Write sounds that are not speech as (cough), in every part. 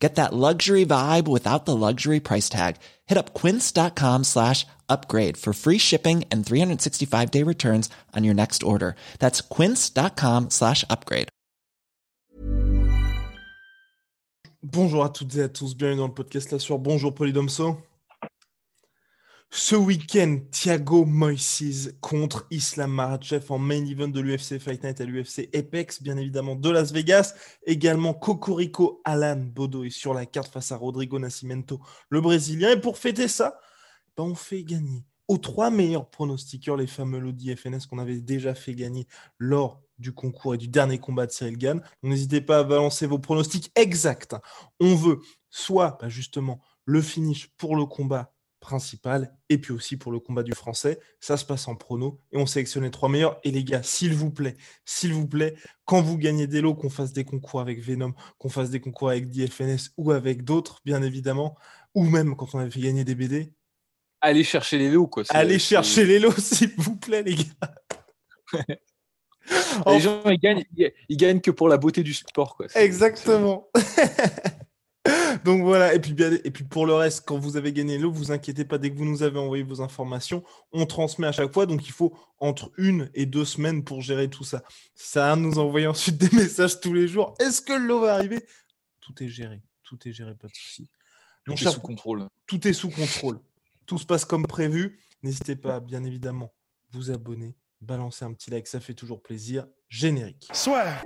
Get that luxury vibe without the luxury price tag. Hit up quince.com slash upgrade for free shipping and 365 day returns on your next order. That's quince.com slash upgrade. Bonjour à toutes et à tous, bienvenue dans le podcast là sur Bonjour Polydomso. Ce week-end, Thiago Moises contre Islam Makhachev en main event de l'UFC Fight Night à l'UFC Apex, bien évidemment de Las Vegas. Également, Cocorico Alan Bodo est sur la carte face à Rodrigo Nascimento, le Brésilien. Et pour fêter ça, ben, on fait gagner aux trois meilleurs pronostiqueurs les fameux Lodi FNS qu'on avait déjà fait gagner lors du concours et du dernier combat de Cyril Gann. N'hésitez pas à balancer vos pronostics exacts. On veut soit ben, justement le finish pour le combat principal et puis aussi pour le combat du français. Ça se passe en prono et on sélectionne les trois meilleurs. Et les gars, s'il vous plaît, s'il vous plaît, quand vous gagnez des lots, qu'on fasse des concours avec Venom, qu'on fasse des concours avec DFNS ou avec d'autres, bien évidemment, ou même quand on avait fait gagner des BD. Allez chercher les lots, quoi. Allez chercher les lots, (laughs) s'il vous plaît, les gars. les gens, ils gagnent, ils gagnent que pour la beauté du sport, quoi. Exactement. (laughs) Donc voilà, et puis, bien, et puis pour le reste, quand vous avez gagné l'eau, vous inquiétez pas, dès que vous nous avez envoyé vos informations, on transmet à chaque fois. Donc il faut entre une et deux semaines pour gérer tout ça. Ça nous envoyer ensuite des (laughs) messages tous les jours. Est-ce que l'eau va arriver? Tout est géré, tout est géré, pas de souci. Tout est sous contrôle. Tout est sous contrôle. Tout se passe comme prévu. N'hésitez pas, bien évidemment, vous abonner, balancer un petit like, ça fait toujours plaisir. Générique. Soit.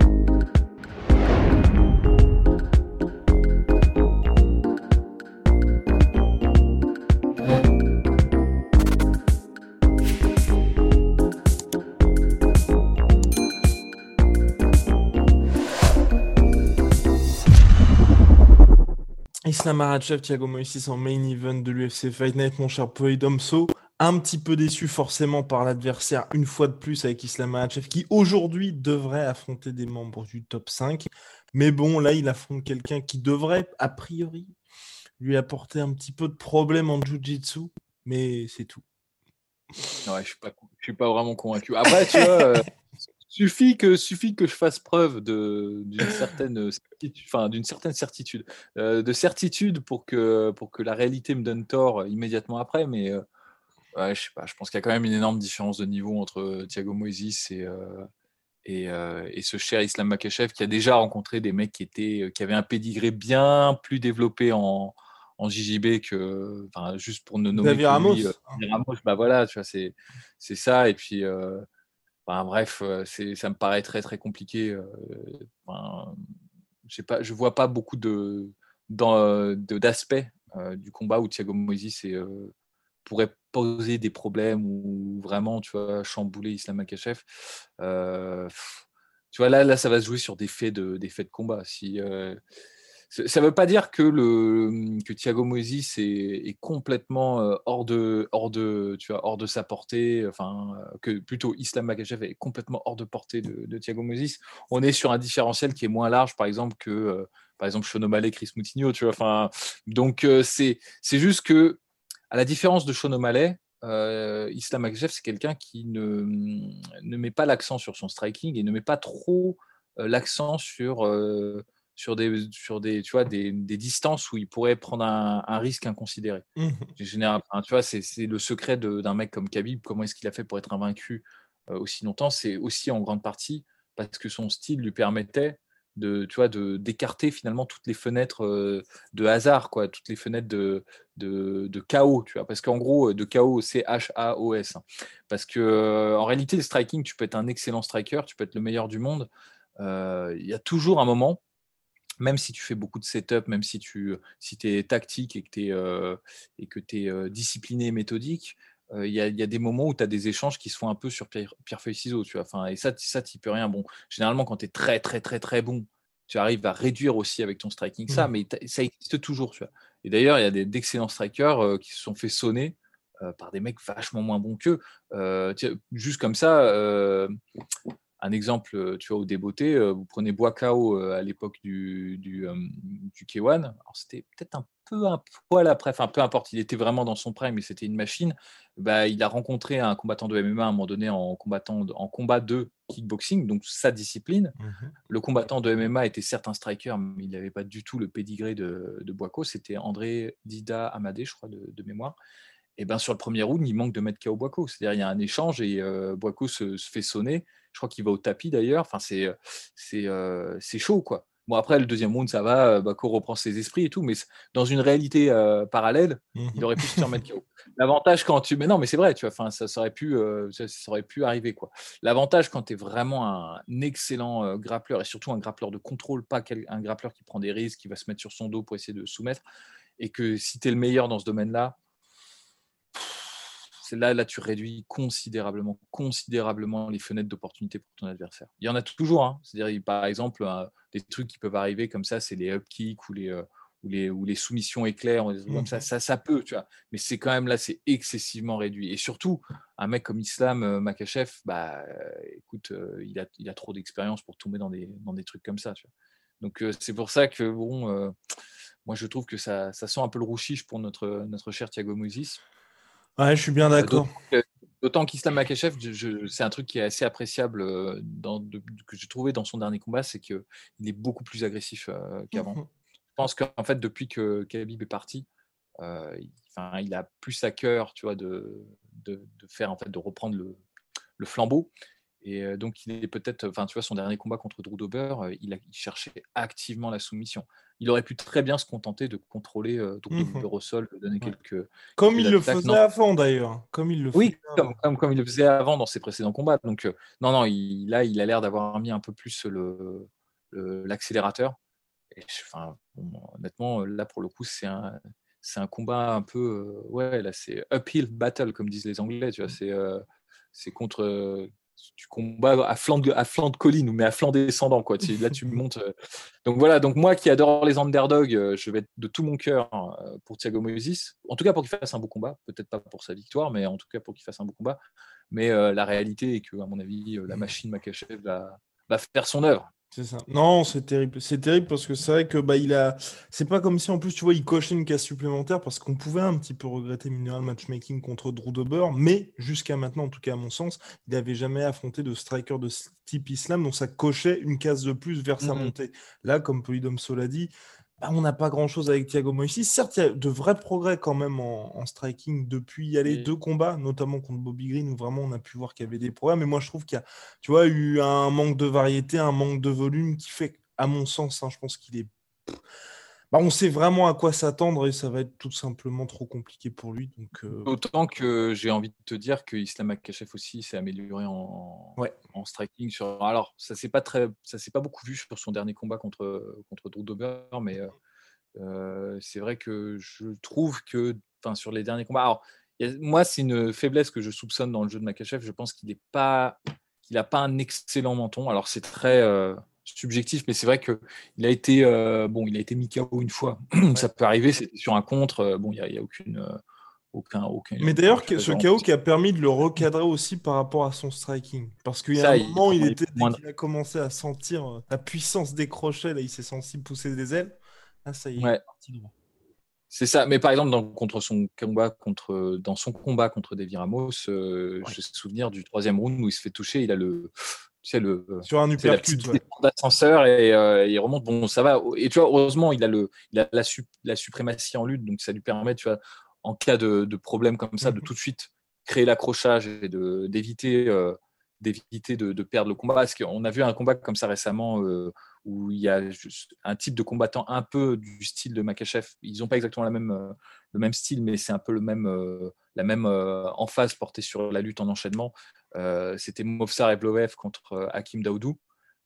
Islam Makhachev, Thiago Moïse en main event de l'UFC Fight Night, mon cher Poidomso. Un petit peu déçu forcément par l'adversaire, une fois de plus avec Islam Makhachev, qui aujourd'hui devrait affronter des membres du top 5. Mais bon, là, il affronte quelqu'un qui devrait, a priori, lui apporter un petit peu de problème en Jiu-Jitsu, mais c'est tout. Ouais, je suis pas, je suis pas vraiment convaincu. Après, tu vois, euh, (laughs) suffit que suffit que je fasse preuve de d'une certaine enfin d'une certaine certitude, euh, de certitude pour que pour que la réalité me donne tort immédiatement après. Mais euh, ouais, je sais pas, je pense qu'il y a quand même une énorme différence de niveau entre Thiago Moises et et, et, ce cher Islam Makhachev qui a déjà rencontré des mecs qui étaient qui avaient un pédigré bien plus développé en en JJB que, enfin, juste pour ne nommer David Ramos. Lui, euh, Ramos, bah voilà, tu vois, c'est, c'est ça. Et puis, euh, bref, ça me paraît très compliqué. Euh, je je vois pas beaucoup d'aspects du combat où Thiago Moïse pourrait poser des problèmes ou vraiment, tu vois, chambouler Islam Makachev. tu vois, là, ça va se jouer sur des faits de, faits de combat. Ça ne veut pas dire que, le, que Thiago Moïse est, complètement euh, hors de, hors, de, tu vois, hors de sa portée, enfin, euh, que plutôt Islam Makhachev est complètement hors de portée de, Thiago Moïse. On est sur un différentiel qui est moins large, par exemple, que euh, par exemple Shonomale, Chris Moutinho. Tu vois, enfin, donc, c'est juste que, à la différence de Shonomale, Islam Makhachev, c'est quelqu'un qui ne, ne met pas l'accent sur son striking et ne met pas trop l'accent sur sur des, sur des, tu vois, des, des distances où il pourrait prendre un, un risque inconsidéré. Mmh. Général, tu vois, c'est le secret d'un mec comme Khabib. Comment est-ce qu'il a fait pour être invaincu euh, aussi longtemps C'est aussi en grande partie parce que son style lui permettait de, tu vois, de d'écarter finalement toutes les fenêtres euh, de hasard, quoi, toutes les fenêtres de, de, de chaos, tu vois, parce qu'en gros, de chaos, c'est H-A-O-S. Hein. Parce que euh, en réalité, le striking, tu peux être un excellent striker, tu peux être le meilleur du monde. Il y a toujours un moment même si tu fais beaucoup de setup, même si tu si es tactique et que tu es, euh, et que es euh, discipliné et méthodique, euh, il y, a, y, a des moments où tu as des échanges qui se font un peu sur pierre, feuille ciseaux, tu vois. Enfin, et ça, ça peux rien. Bon, généralement, quand tu es très, très, très, très bon, tu arrives à réduire aussi avec ton striking ça, mmh. mais ça existe toujours, tu vois. Et d'ailleurs, il y a d'excellents strikers qui se sont fait sonner par des mecs vachement moins bons qu'eux. juste comme ça, un exemple, tu vois, au débeauté, vous prenez Boakao à l'époque du, du, du K1. C'était peut-être un peu un poil après, enfin peu importe, il était vraiment dans son prime, mais c'était une machine. Bah, il a rencontré un combattant de MMA à un moment donné en, combattant, en combat de kickboxing, donc sa discipline. Mmh le combattant de MMA était certes un striker, mais il n'avait pas du tout le pédigré de, de. C'était André Dida Amadé, je crois, de, mémoire. Et ben sur le premier round, il manque de mettre KO Boaco. C'est-à-dire, il y a un échange et euh, se, fait sonner. Je crois qu'il va au tapis d'ailleurs. Enfin, c'est, c'est, euh, c'est chaud, quoi. Bon, après, le deuxième round, ça va, euh, Bako reprend ses esprits et tout, mais dans une réalité euh, parallèle, il mhm. aurait pu se remettre KO. L'avantage quand tu. Mais non, mais c'est vrai, tu vois, ça, aurait pu, euh, ça, aurait pu arriver, quoi. L'avantage quand tu es vraiment un excellent grappleur et surtout un grappleur de contrôle, pas un grappleur qui prend des risques, qui va se mettre sur son dos pour essayer de soumettre, et que si tu es le meilleur dans ce domaine-là, c'est là, là, tu réduis considérablement, considérablement les fenêtres d'opportunité pour ton adversaire. Il y en a toujours. Hein. C'est-à-dire, par exemple, des trucs qui peuvent arriver comme ça, c'est les up kicks ou les, euh, ou les, ou les soumissions éclairs, comme ça, mmh ça, ça peut, tu vois. Mais c'est quand même là, c'est excessivement réduit. Et surtout, un mec comme Islam euh, Makachev, bah, euh, écoute, il, a, il a trop d'expérience pour tomber dans des, dans des trucs comme ça. Tu vois. Donc c'est pour ça que bon, moi je trouve que ça, ça, sent un peu le rouchiche pour notre, notre cher Thiago Moïse. Ouais, je suis bien d'accord. D'autant qu'Islam Makachev, c'est un truc qui est assez appréciable dans, que j'ai trouvé dans son dernier combat, c'est qu'il est beaucoup plus agressif qu'avant. Mmh je pense qu'en fait, depuis que Khabib est parti, il, il, a plus à cœur, tu vois, de, de, faire en fait, de reprendre le, le flambeau. Et donc, il est peut-être, enfin, tu vois, son dernier combat contre Drew Dober, il, a, cherchait activement la soumission. Il aurait pu très bien se contenter de contrôler Drew mmh Dober au sol, de donner quelques. Comme il le faisait avant d'ailleurs. Comme il le oui, comme, comme, comme, il le faisait avant dans ses précédents combats. Donc, non, non, il, là, il a l'air d'avoir mis un peu plus l'accélérateur. Le, enfin, honnêtement, là, pour le coup, c'est un, c'est un combat un peu. ouais, là, c'est uphill battle, comme disent les Anglais. Tu vois, c'est, c'est contre tu combats à flanc de, à flanc de colline, mais à flanc descendant. Quoi. là, tu (laughs) montes. Euh. Donc voilà, donc moi qui adore les underdogs, euh, je vais être de tout mon cœur euh, pour Thiago Moïse. En tout cas, pour qu'il fasse un beau combat. Peut-être pas pour sa victoire, mais en tout cas pour qu'il fasse un beau combat. Mais la réalité est que, à mon avis, la machine Makachev va, va faire son œuvre. C'est ça. Non, c'est terrible. C'est terrible parce que c'est vrai que bah, il a. C'est pas comme si en plus, tu vois, il cochait une case supplémentaire parce qu'on pouvait un petit peu regretter Mineral Matchmaking contre Drew Dober, mais jusqu'à maintenant, en tout cas à mon sens, il n'avait jamais affronté de striker de type Islam, donc ça cochait une case de plus vers sa montée. Là, comme Polydomso l'a dit, bah, on n'a pas grand-chose avec Thiago Moïse. Certes, il y a de vrais progrès quand même en, striking depuis y aller deux combats, notamment contre Bobby Green, où vraiment on a pu voir qu'il y avait des progrès. Mais moi, je trouve qu'il y a tu vois, eu un manque de variété, un manque de volume qui fait, à mon sens, hein, je pense qu'il est bah, on sait vraiment à quoi s'attendre et ça va être tout simplement trop compliqué pour lui. Donc, euh, Autant que j'ai envie de te dire que Islam Akachev aussi s'est amélioré en, en striking. Sur... Alors, ça s'est pas très, ça s'est pas beaucoup vu sur son dernier combat contre contre Drew Dober, mais euh, euh, c'est vrai que je trouve que, sur les derniers combats, alors moi c'est une faiblesse que je soupçonne dans le jeu de Makachev. Je pense qu'il n'est pas, qu'il n'a pas un excellent menton. Alors c'est très subjectif, mais c'est vrai qu'il a été euh, bon, il a été mis KO une fois. (clears throat) Ça peut arriver, c'était sur un contre. Euh, bon, il n'y a, aucune. Euh, aucun, aucun, mais d'ailleurs, ce KO qui a permis de le recadrer aussi par rapport à son striking. Parce qu'il y a un moment, il, était, dès qu'il a commencé à sentir la puissance des crochets, là, il s'est senti pousser des ailes. Là, ça y est, C'est ça, mais par exemple dans, contre son combat contre dans son combat contre David Ramos, je me souvenir du troisième round où il se fait toucher, il a le c'est le sur un uppercut d'ascenseur et euh, il remonte. Bon ça va. Et tu vois heureusement il a le il a la, la suprématie en lutte donc ça lui permet tu vois en cas de, de problème comme ça de mhm. tout de suite créer l'accrochage et d'éviter euh, d'éviter de, de, perdre le combat. Parce qu'on a vu un combat comme ça récemment euh, où il y a un type de combattant un peu du style de Makachev. Ils n'ont pas exactement la même le même style mais c'est un peu le même la même emphase portée sur la lutte en enchaînement euh, c'était Movsar Evloev contre euh, Hakim Daoudou.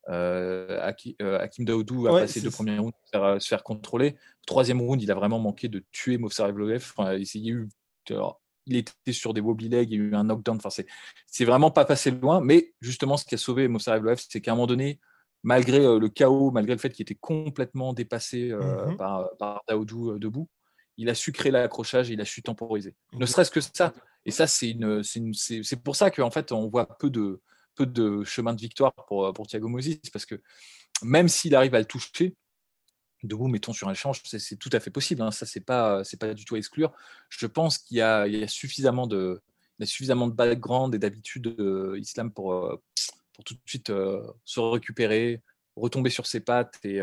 Euh, Hakim Daoudou a passé deux premiers rounds se faire, contrôler. Troisième round, il a vraiment manqué de tuer Movsar Evloev. il, il était sur des wobbly legs, il y a eu un knockdown. Enfin, c'est vraiment pas passé loin. Mais justement, ce qui a sauvé Evloev, c'est qu'à un moment donné, malgré le chaos, malgré le fait qu'il était complètement dépassé par, par, Daoudou debout, il a su créer l'accrochage et il a su temporiser. Ne serait-ce que ça. Et ça, c'est une, c'est pour ça qu'en fait, on voit peu de, peu de chemin de victoire pour, pour Thiago Moses, parce que même s'il arrive à le toucher, debout, mettons sur un échange, c'est tout à fait possible. Hein. Ça, c'est pas, c'est pas du tout à exclure. Je pense qu'il y, a, suffisamment de, il y a suffisamment de background et d'habitude euh, islam pour, euh, pour tout de suite euh, se récupérer, retomber sur ses pattes et,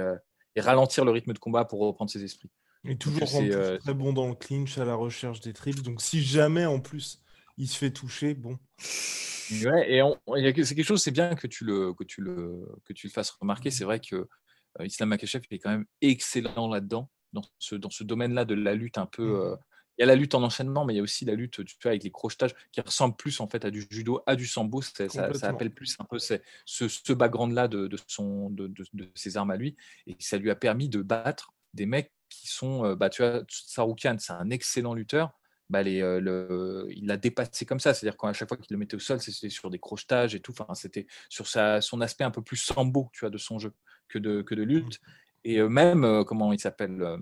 et, ralentir le rythme de combat pour reprendre ses esprits. Et toujours très bon dans le clinch à la recherche des trips. Donc, si jamais en plus il se fait toucher, bon. Ouais, et c'est quelque chose, c'est bien que tu le que tu le que tu le fasses remarquer. C'est vrai que euh, Islam Makachev est quand même excellent là-dedans, dans ce, dans ce domaine-là de la lutte un peu. Mmh. Euh, il y a la lutte en enchaînement, mais il y a aussi la lutte tu vois, avec les crochetages qui ressemble plus en fait à du judo, à du sambo. Ça, ça, appelle plus un peu ce, ce background-là de, de, son, de, de, ses armes à lui. Et ça lui a permis de battre des mecs qui sont. Euh, bah, tu vois, Saroukian, c'est un excellent lutteur. Bah, les, le, il l'a dépassé comme ça. C'est-à-dire qu'à chaque fois qu'il le mettait au sol, c'était sur des crochetages et tout. Enfin, c'était sur sa, son aspect un peu plus sambo tu vois, de son jeu que de, que de lutte. Mmh. Et euh, même, euh, comment il s'appelle euh,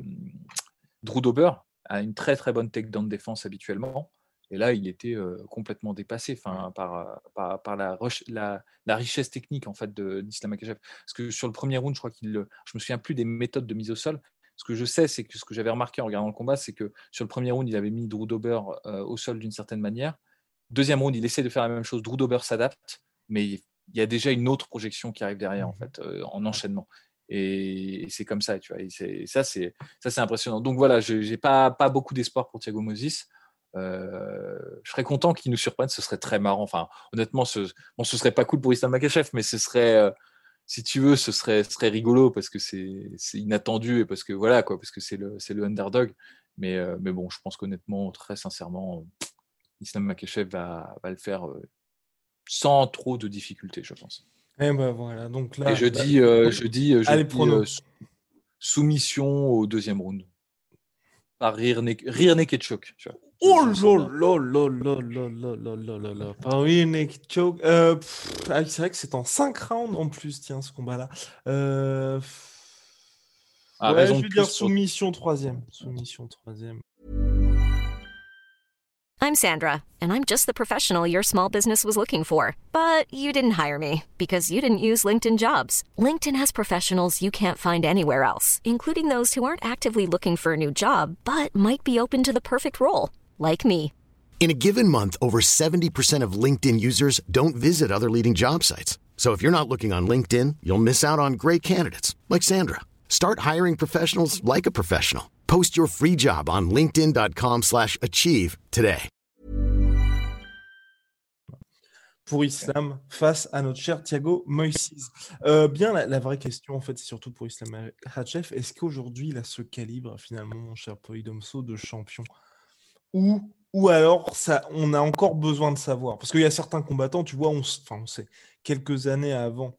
Drew Dober a une très très bonne takedown défense habituellement. Et là, il était complètement dépassé enfin, par, par, par la, la, la, richesse technique en fait d'Islam Akachev. Parce que sur le premier round, je crois qu'il. Je me souviens plus des méthodes de mise au sol. Ce que je sais, c'est que ce que j'avais remarqué en regardant le combat, c'est que sur le premier round, il avait mis Drew Dober au sol d'une certaine manière. Deuxième round, il essaie de faire la même chose. Drew Dober s'adapte, mais il y a déjà une autre projection qui arrive derrière, en mmh fait, euh, en enchaînement. Et, c'est comme ça, tu vois. Et ça, c'est ça, c'est impressionnant. Donc voilà, je n'ai pas, pas beaucoup d'espoir pour Thiago Moses. Euh, je serais content qu'il nous surprenne, ce serait très marrant. Enfin, honnêtement, ce, bon, ce serait pas cool pour Islam Makachev, mais ce serait, euh, si tu veux, ce serait, ce serait rigolo parce que c'est inattendu et parce que voilà, quoi, parce que c'est le, le underdog. Mais, mais bon, je pense qu'honnêtement, très sincèrement, Islam Makachev va, va le faire sans trop de difficultés, je pense. Et eh ben voilà, donc là. Et je dis, euh, je dis, je Allez, dis euh, soumission au deuxième round. Par rire, rire naked choke. Tu vois. Oh rire naked choke. Euh, ah, c'est vrai que c'est en 5 rounds en plus, tiens, ce combat-là. Euh... Ah, ouais, je vais dire soumission troisième. Soumission troisième. I'm Sandra, and I'm just the professional your small business was looking for. But you didn't hire me because you didn't use LinkedIn jobs. LinkedIn has professionals you can't find anywhere else, including those who aren't actively looking for a new job but might be open to the perfect role, like me. In a given month, over 70% of LinkedIn users don't visit other leading job sites. So if you're not looking on LinkedIn, you'll miss out on great candidates like Sandra. Start hiring professionals like a professional. Post your free job on linkedin.com/achieve today. pour Islam face à notre cher Thiago Moïse. Euh, bien, la, vraie question, en fait, c'est surtout pour Islam Hachev. Est-ce qu'aujourd'hui, il a ce calibre, finalement, mon cher Polydomso, de champion ou, ou alors, ça, on a encore besoin de savoir Parce qu'il y a certains combattants, tu vois, on, enfin, on sait, quelques années avant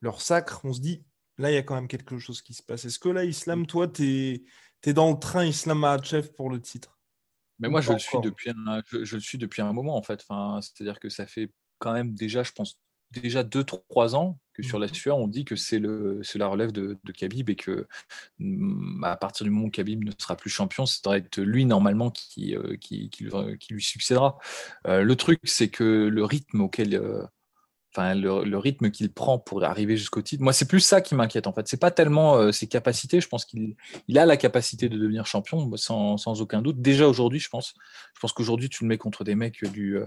leur sacre, on se dit, là, il y a quand même quelque chose qui se passe. Est-ce que là, Islam, toi, tu es, dans le train Islam Makhachev pour le titre? Mais moi, je le, suis depuis un, je, le suis depuis un moment, en fait. Enfin, C'est-à-dire que ça fait quand même déjà, je pense, déjà 2-3 ans que sur la mmh sueur, on dit que c'est la relève de, de, Khabib et que mmh, à partir du moment où Khabib ne sera plus champion, ça devrait être lui normalement qui, euh, qui, qui, qui lui succédera. Euh, le truc, c'est que le rythme auquel euh, enfin le, rythme qu'il prend pour arriver jusqu'au titre. Moi, c'est plus ça qui m'inquiète en fait. C'est pas tellement ses capacités. Je pense qu'il il a la capacité de devenir champion sans, sans aucun doute. Déjà aujourd'hui, je pense. Je pense qu'aujourd'hui, tu le mets contre des mecs du,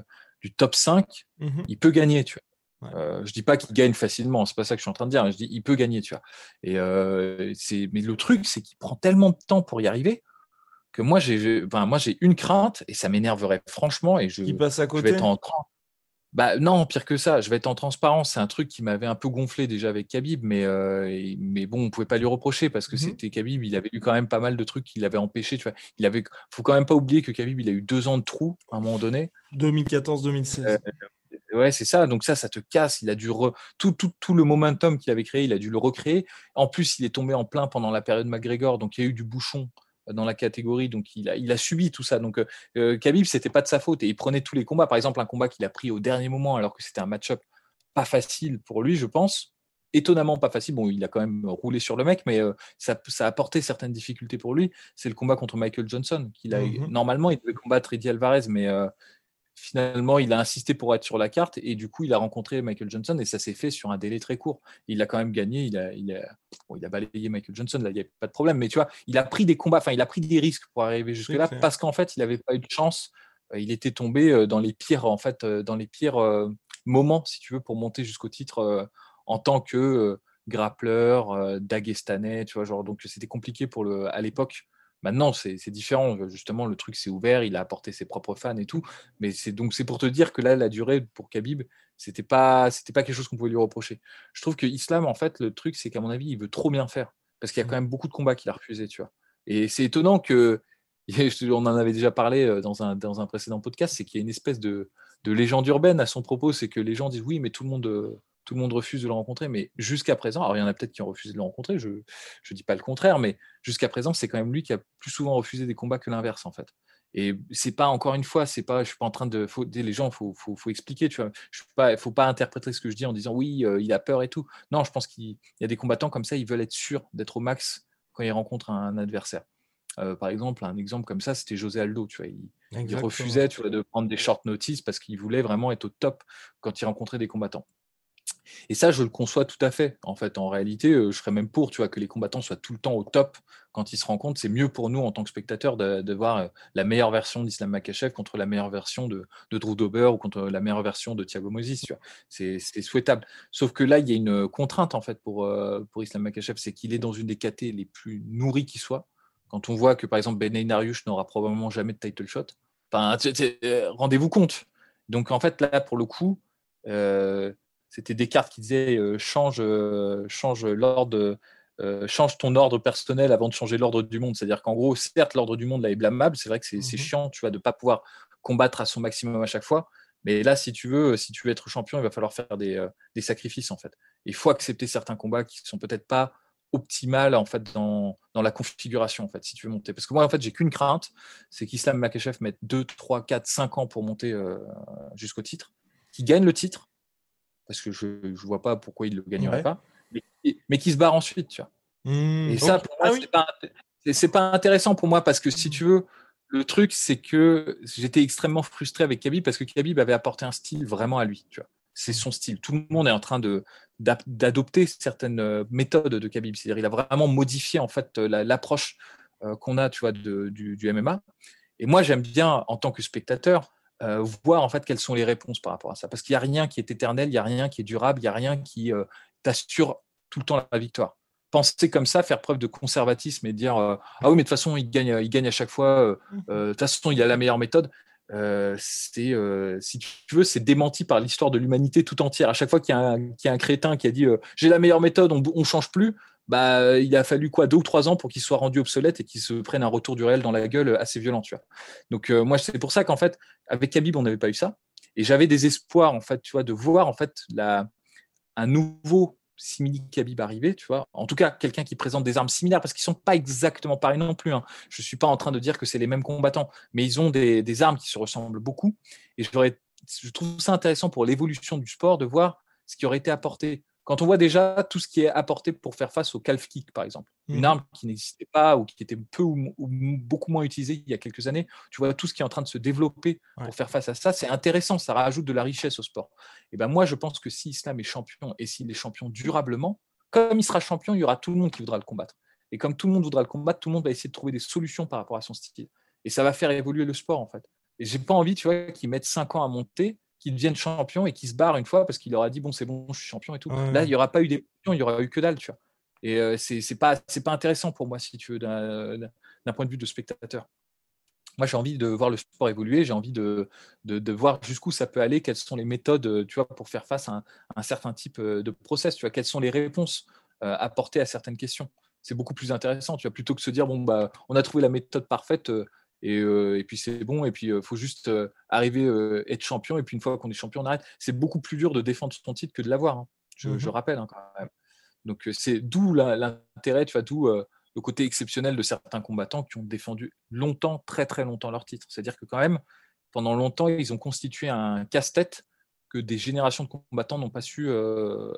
du top 5, mmh il peut gagner, tu vois. Euh, je dis pas qu'il gagne facilement, c'est pas ça que je suis en train de dire. Je dis il peut gagner, tu vois. Et c'est, mais le truc, c'est qu'il prend tellement de temps pour y arriver que moi j'ai, enfin, moi j'ai une crainte et ça m'énerverait franchement et je, passe à côté. je vais être en bah non, pire que ça. Je vais être en transparence. C'est un truc qui m'avait un peu gonflé déjà avec Khabib, mais euh, mais bon, on pouvait pas lui reprocher parce que mmh c'était Khabib. Il avait eu quand même pas mal de trucs qui l'avaient empêché. Tu vois, il avait. Faut quand même pas oublier que Khabib, il a eu deux ans de trou à un moment donné. 2014-2016. Euh, ouais, c'est ça. Donc ça, ça te casse. Il a dû tout, tout, tout le momentum qu'il avait créé, il a dû le recréer. En plus, il est tombé en plein pendant la période McGregor, donc il y a eu du bouchon dans la catégorie, donc il a, il a subi tout ça. Donc euh, euh, Khabib, c'était pas de sa faute et il prenait tous les combats. Par exemple, un combat qu'il a pris au dernier moment alors que c'était un match-up pas facile pour lui, je pense. Étonnamment pas facile. Bon, il a quand même roulé sur le mec, mais euh, ça, ça, a apporté certaines difficultés pour lui. C'est le combat contre Michael Johnson. Qu'il a, mhm. Normalement, il devait combattre Eddie Alvarez, mais finalement, il a insisté pour être sur la carte et du coup, il a rencontré Michael Johnson et ça s'est fait sur un délai très court. Il a quand même gagné, il a, il a, il a balayé Michael Johnson, là, il n'y a pas de problème. Mais tu vois, il a pris des combats, enfin, il a pris des risques pour arriver jusque-là parce qu'en fait, il n'avait pas eu de chance. Euh, il était tombé euh, dans les pires, en fait, euh, dans les pires moments, si tu veux, pour monter jusqu'au titre en tant que grappleur, dagestanais, tu vois, genre, donc c'était compliqué pour le, à l'époque Maintenant, c'est différent. Justement, le truc s'est ouvert, il a apporté ses propres fans et tout. Mais c'est donc c'est pour te dire que là, la durée pour Khabib, c'était pas c'était pas quelque chose qu'on pouvait lui reprocher. Je trouve que Islam, en fait, le truc, c'est qu'à mon avis, il veut trop bien faire parce qu'il y a quand mmh. même beaucoup de combats qu'il a refusé, tu vois. Et c'est étonnant que (laughs) on en avait déjà parlé euh, dans un, dans un précédent podcast, c'est qu'il y a une espèce de, de légende urbaine à son propos, c'est que les gens disent oui, mais tout le monde euh, tout le monde refuse de le rencontrer, mais jusqu'à présent, alors il y en a peut-être qui ont refusé de le rencontrer, je ne dis pas le contraire, mais jusqu'à présent, c'est quand même lui qui a plus souvent refusé des combats que l'inverse, en fait. Et c'est pas encore une fois, c'est pas, je suis pas en train de, faut, les gens, faut, faut, faut, expliquer, tu vois. Je suis pas, faut pas interpréter ce que je dis en disant oui, euh, il a peur et tout. Non, je pense qu'il y a des combattants comme ça, ils veulent être sûrs d'être au max quand ils rencontrent un, adversaire. Euh, par exemple, un exemple comme ça, c'était José Aldo, tu vois. Il, refusait, tu vois, de prendre des short notices parce qu'il voulait vraiment être au top quand il rencontrait des combattants. Et ça, je le conçois tout à fait. En fait, en réalité, euh, je serais même pour, tu vois, que les combattants soient tout le temps au top quand ils se rencontrent. C'est mieux pour nous en tant que spectateurs de, voir euh, la meilleure version d'Islam Makachev contre la meilleure version de, Drew Dober ou contre la meilleure version de Thiago Moses. C'est souhaitable. Sauf que là, il y a une contrainte en fait pour, euh, pour Islam Makachev, c'est qu'il est dans une des KT les plus nourries qui soit. Quand on voit que par exemple Ben Nariush n'aura probablement jamais de title shot, enfin, rendez-vous compte. Donc en fait là, pour le coup. C'était des cartes qui disaient euh, change, euh, change l'ordre. Euh, change ton ordre personnel avant de changer l'ordre du monde. C'est-à-dire qu'en gros, certes, l'ordre du monde là est blâmable. C'est vrai que c'est mmh chiant, tu vois, de pas pouvoir combattre à son maximum à chaque fois. Mais là, si tu veux, si tu veux être champion, il va falloir faire des, des sacrifices en fait. Il faut accepter certains combats qui sont peut-être pas optimales en fait dans, dans, la configuration en fait si tu veux monter. Parce que moi en fait j'ai qu'une crainte, c'est qu'Islam Makhachev mette 2, 3, 4, 5 ans pour monter jusqu'au titre, qu'il gagne le titre parce que je ne vois pas pourquoi il ne le gagnerait pas, mais, qui se barre ensuite. Tu vois. Mmh, et ça, pour moi, ah c'est pas, intéressant pour moi parce que si tu veux, le truc, c'est que j'étais extrêmement frustré avec Khabib parce que Khabib avait apporté un style vraiment à lui. Tu vois. C'est son style. Tout le monde est en train de, d'adopter certaines euh, méthodes de Khabib. C'est-à-dire, il a vraiment modifié en fait l'approche euh, qu'on a, tu vois, du, du MMA. Et moi, j'aime bien, en tant que spectateur, euh, voir en fait quelles sont les réponses par rapport à ça. Parce qu'il n'y a rien qui est éternel, il n'y a rien qui est durable, il n'y a rien qui euh, t'assure tout le temps la victoire. Penser comme ça, faire preuve de conservatisme et dire euh, ah oui mais de toute façon il gagne, il gagne à chaque fois, mmh. de toute façon il a la meilleure méthode. c'est si tu veux c'est démenti par l'histoire de l'humanité tout entière. À chaque fois qu'il y, a un crétin qui a dit j'ai la meilleure méthode, on, ne change plus bah, il a fallu quoi deux ou trois ans pour qu'il soit rendu obsolète et qu'il se prenne un retour du réel dans la gueule assez violent. Tu vois. Donc euh, moi, c'est pour ça qu'en fait, avec Khabib, on n'avait pas eu ça. Et j'avais des espoirs, en fait, tu vois, de voir en fait la, un nouveau simili Khabib arriver, tu vois. En tout cas, quelqu'un qui présente des armes similaires, parce qu'ils sont pas exactement pareils non plus. Hein. Je suis pas en train de dire que c'est les mêmes combattants, mais ils ont des, des armes qui se ressemblent beaucoup. Et je trouve ça intéressant pour l'évolution du sport de voir ce qui aurait été apporté quand on voit déjà tout ce qui est apporté pour faire face au calf kick, par exemple, une mmh. arme qui n'existait pas ou qui était peu ou, beaucoup moins utilisée il y a quelques années, tu vois tout ce qui est en train de se développer pour faire face à ça, c'est intéressant, ça rajoute de la richesse au sport. Et ben moi, je pense que si Islam est champion et s'il est champion durablement, comme il sera champion, il y aura tout le monde qui voudra le combattre. Et comme tout le monde voudra le combattre, tout le monde va essayer de trouver des solutions par rapport à son style. Et ça va faire évoluer le sport, en fait. Et j'ai pas envie, tu vois, qu'ils mettent 5 ans à monter qui deviennent champions et qui se barrent une fois parce qu'il leur a dit bon c'est bon je suis champion et tout. Là il n'y aura pas eu d'évolution, il y aura eu que dalle tu vois. Et euh, c'est pas c'est pas intéressant pour moi si tu veux d'un point de vue de spectateur. Moi j'ai envie de voir le sport évoluer, j'ai envie de, de, voir jusqu'où ça peut aller, quelles sont les méthodes tu vois pour faire face à un, certain type euh, de process, tu vois quelles sont les réponses euh, apportées à certaines questions. C'est beaucoup plus intéressant, tu vois, plutôt que se dire bon bah on a trouvé la méthode parfaite et, puis c'est bon, et puis il faut juste arriver à être champion, et puis une fois qu'on est champion, on arrête. C'est beaucoup plus dur de défendre son titre que de l'avoir, hein. je, mmh rappelle hein, quand même. Donc c'est d'où l'intérêt, tu vois, d'où le côté exceptionnel de certains combattants qui ont défendu longtemps, très très longtemps leur titre. C'est-à-dire que quand même, pendant longtemps, ils ont constitué un casse-tête que des générations de combattants n'ont pas su,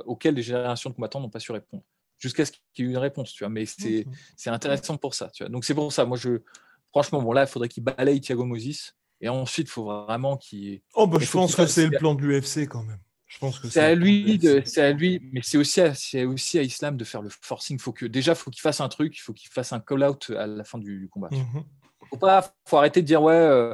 auquel des générations de combattants n'ont pas su répondre. Jusqu'à ce qu'il y ait une réponse, tu vois. Mais c'est intéressant pour ça, tu vois. Donc c'est pour ça, moi je, Franchement, bon, là, il faudrait qu'il balaye Thiago Moses Et ensuite, il faut vraiment qu'il. Oh, bah, je pense que c'est le plan de l'UFC quand même. Je pense que C'est à lui, c'est à lui, mais c'est aussi à, aussi à Islam de faire le forcing. Faut que déjà, faut qu'il fasse un truc, il faut qu'il fasse un call-out à la fin du, combat. Mhm. Faut pas, faut arrêter de dire ouais. euh,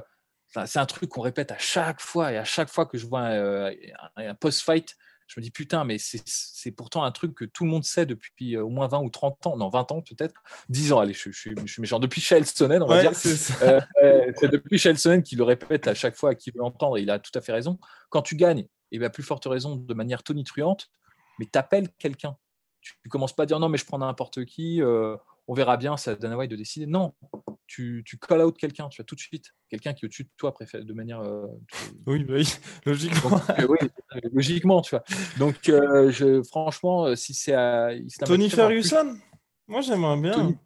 c'est un truc qu'on répète à chaque fois et à chaque fois que je vois un, euh, un- un post-fight, je me dis putain, mais c'est pourtant un truc que tout le monde sait depuis euh, au moins 20 ou 30 ans, non 20 ans peut-être, 10 ans. Allez, je, je, suis- je suis méchant. Depuis Chael Sonnen, on va Ouais, dire. c'est ça. Euh, (laughs) euh, c'est depuis Chael Sonnen qui le répète à chaque fois à qui veut l'entendre, et il a tout à fait raison. Quand tu gagnes, et bien plus forte raison de manière tonitruante, mais t'appelles quelqu'un. Tu, tu commences pas à dire non, mais je prends n'importe qui, euh, on verra bien, à Dana White de décider. Non, tu, tu call out quelqu'un, tu vois, tout de suite. Quelqu'un qui est au-dessus de toi, préfère, de manière. euh, Oui, bah oui, (laughs) logiquement. donc, euh, oui, logiquement, tu vois. Donc, euh, je, franchement, si c'est à Tony en plus, Ferguson? Moi, j'aimerais bien. Tony-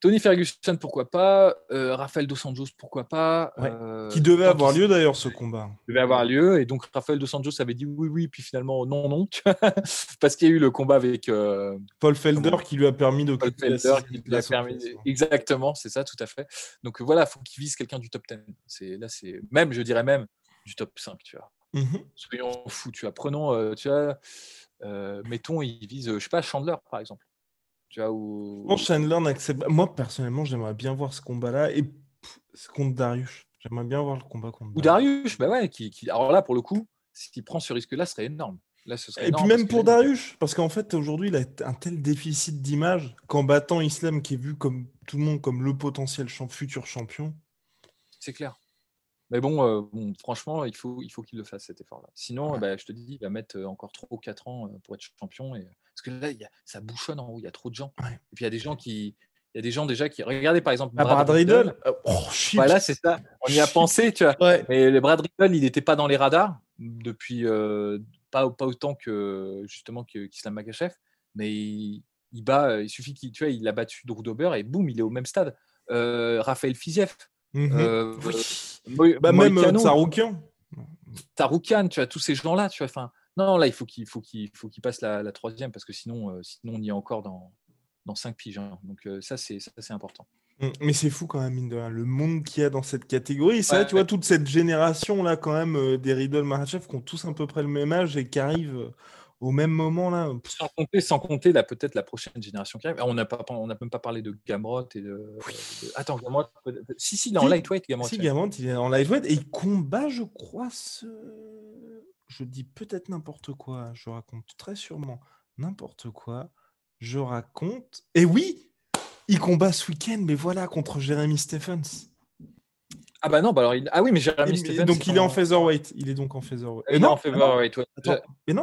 Tony Ferguson, pourquoi pas euh, Rafael Dos Anjos, pourquoi pas Ouais. euh, Qui devait avoir lieu d'ailleurs, ce combat. devait avoir lieu. Et donc, Rafael Dos Anjos avait dit oui, oui, puis finalement, non, non. (laughs) Parce qu'il y a eu le combat avec euh, Paul Felder Comment qui lui a permis Paul d'occuper la Felder, qui lui a permis. Exactement, c'est ça, tout à fait. Donc, voilà, il faut qu'il vise quelqu'un du top 10. C'est, là, c'est même, je dirais même, du top 5, tu vois. Mhm. Soyons fous, tu vois. Prenons, euh, tu vois, mettons, il vise, je sais pas, Chandler, par exemple. Tu vois, ou. Bon, Chandler n'accepte. Moi, personnellement, j'aimerais bien voir ce combat-là. Et c'est contre Darius. J'aimerais bien voir le combat contre Ou Darius, bah ouais, qui, qui- alors là, pour le coup, s'il prend ce risque-là, ce serait énorme. Là, ce serait Et puis même pour Darius, parce qu'en fait aujourd'hui il a un tel déficit d'image qu'en battant Islam qui est vu comme tout le monde comme le potentiel champ- futur champion. C'est clair. Mais bon, euh, bon, franchement, il faut il faut qu'il le fasse cet effort-là. Sinon, bah, je te dis, il va mettre euh, encore 3 ou 4 ans euh, pour être champion. Et... Parce que là, il y a- ça bouchonne en haut, il y a trop de gens. Ouais. Et puis il y a des gens qui. Il y a des gens déjà qui. Regardez par exemple. Ah, Brad Riddle, euh, oh. Voilà, c'est ça. On y a pensé, tu vois. Ouais. Mais le Brad Riddle, il n'était pas dans les radars depuis euh, pas, pas autant que justement qu'Islam Makachev, mais il, il bat, euh, il suffit qu'il tu vois, il a battu Drew Dober et boum, il est au même stade. Euh, Raphaël Fiziev, Mhm. euh, Oui. Mo- Bah, même Moïcano, Tsaroukian. Taroukan, tu vois, tous ces gens-là, tu vois. Enfin, non, là, il faut qu'il faut qu'il faut qu'il passe la, la troisième parce que sinon, euh, sinon on y est encore dans dans cinq piges. hein. Donc euh, ça, c'est ça, c'est important. Mm, Mais c'est fou quand même, mine de rien, le monde qu'il y a dans cette catégorie. C'est vrai, Ouais. tu vois, toute cette génération-là, quand même, euh, des Riddle Marachev qui ont tous à peu près le même âge et qui arrivent euh, au même moment, là. Sans compter, sans compter là, peut-être la prochaine génération qui arrive. Ah, On n'a pas, on n'a même pas parlé de Gamrot et de. de- Attends, Gamrot. Si, si, il est en lightweight, Gamrot. Si. Gamant, il est en lightweight et il combat, je crois, ce... Je dis peut-être n'importe quoi, je raconte très sûrement n'importe quoi. Je raconte... Et oui Il combat ce week-end, mais voilà, contre Jeremy Stephens. Ah bah non, bah alors il... ah oui, mais Jeremy Et- Stephens. donc il est en featherweight. Il est donc en featherweight. Et non, en featherweight, ouais.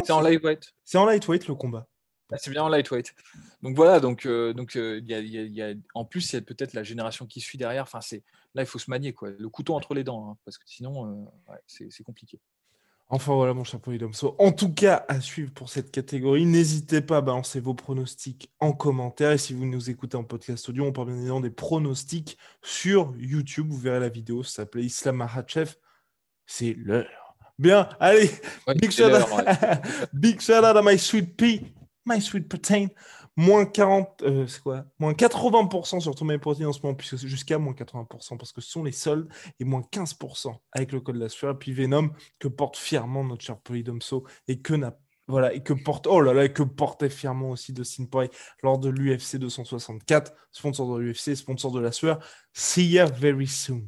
C'est en lightweight. c'est en lightweight le combat. Ah, C'est bien en lightweight. Donc voilà, donc euh, donc euh, il y a- y a- il y a- en plus il y a peut-être la génération qui suit derrière. Enfin c'est là il faut se manier quoi, le couteau entre les dents, hein, parce que sinon euh, ouais, c'est compliqué. Enfin voilà mon chapeau So, En tout cas, à suivre pour cette catégorie. N'hésitez pas à balancer vos pronostics en commentaire. Et si vous nous écoutez en podcast audio, on parle bien évidemment des pronostics sur YouTube. Vous verrez la vidéo, ça s'appelait Islam Makhachev. C'est l'heure. Bien, allez, Ouais, big shout, ouais. (laughs) big shout out à My Sweet Pea, My Sweet Protein. Moins 40, euh, c'est quoi? Moins 80% sur tous mes protéines en ce moment, puisque jusqu'à moins 80%, parce que ce sont les soldes, et moins 15% avec le code de la sueur. Et puis Venom, que porte fièrement notre cher Polydomso, et que n'a voilà, et que porte, oh là là, et que portait fièrement aussi Dustin Poirier lors de l'UFC 264, sponsor de l'UFC, sponsor de la sueur. See ya very soon.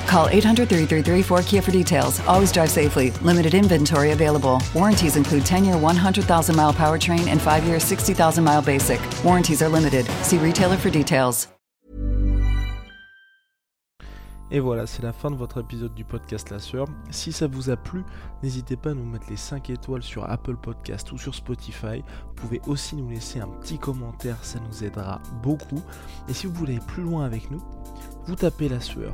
Call 800 333 4KIA for details. Always drive safely. Limited inventory available. Warranties include 10 year 100,000 mile powertrain and 5 year 60,000 mile basic. Warranties are limited. See retailer for details. Et voilà, c'est la fin de votre épisode du podcast La Sueur. Si ça vous a plu, n'hésitez pas à nous mettre les 5 étoiles sur Apple Podcast ou sur Spotify. Vous pouvez aussi nous laisser un petit commentaire, ça nous aidera beaucoup. Et si vous voulez aller plus loin avec nous, vous tapez La Sueur